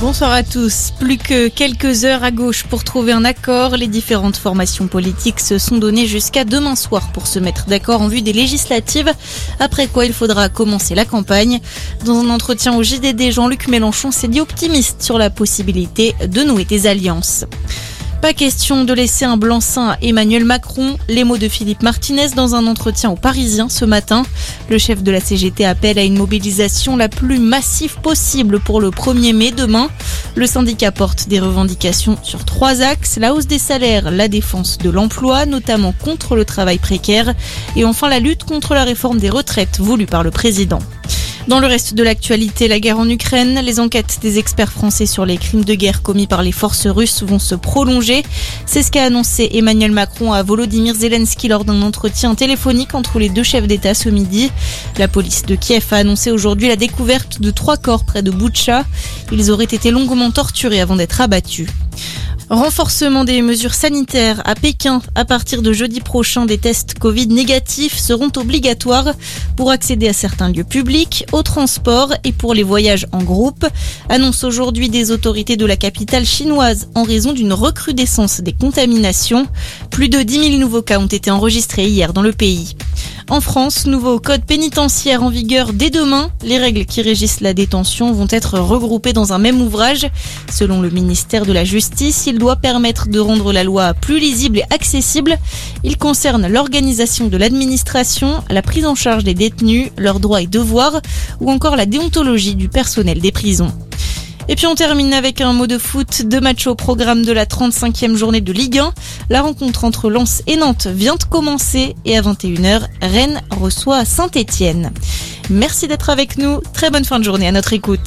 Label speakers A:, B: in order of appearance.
A: Bonsoir à tous. Plus que quelques heures à gauche pour trouver un accord. Les différentes formations politiques se sont données jusqu'à demain soir pour se mettre d'accord en vue des législatives. Après quoi, il faudra commencer la campagne. Dans un entretien au JDD, Jean-Luc Mélenchon s'est dit optimiste sur la possibilité de nouer des alliances. Pas question de laisser un blanc-seing à Emmanuel Macron. Les mots de Philippe Martinez dans un entretien aux Parisiens ce matin. Le chef de la CGT appelle à une mobilisation la plus massive possible pour le 1er mai demain. Le syndicat porte des revendications sur trois axes. La hausse des salaires, la défense de l'emploi, notamment contre le travail précaire, et enfin la lutte contre la réforme des retraites voulue par le président. Dans le reste de l'actualité, la guerre en Ukraine, les enquêtes des experts français sur les crimes de guerre commis par les forces russes vont se prolonger. C'est ce qu'a annoncé Emmanuel Macron à Volodymyr Zelensky lors d'un entretien téléphonique entre les deux chefs d'État ce midi. La police de Kiev a annoncé aujourd'hui la découverte de trois corps près de Boutcha. Ils auraient été longuement torturés avant d'être abattus. Renforcement des mesures sanitaires à Pékin. À partir de jeudi prochain, des tests Covid négatifs seront obligatoires pour accéder à certains lieux publics, au transport et pour les voyages en groupe. Annonce aujourd'hui des autorités de la capitale chinoise en raison d'une recrudescence des contaminations. Plus de 10 000 nouveaux cas ont été enregistrés hier dans le pays. En France, nouveau code pénitentiaire en vigueur dès demain. Les règles qui régissent la détention vont être regroupées dans un même ouvrage. Selon le ministère de la Justice, il doit permettre de rendre la loi plus lisible et accessible. Il concerne l'organisation de l'administration, la prise en charge des détenus, leurs droits et devoirs, ou encore la déontologie du personnel des prisons. Et puis on termine avec un mot de foot. Deux matchs au programme de la 35e journée de Ligue 1. La rencontre entre Lens et Nantes vient de commencer et à 21h, Rennes reçoit Saint-Étienne. Merci d'être avec nous. Très bonne fin de journée à notre écoute.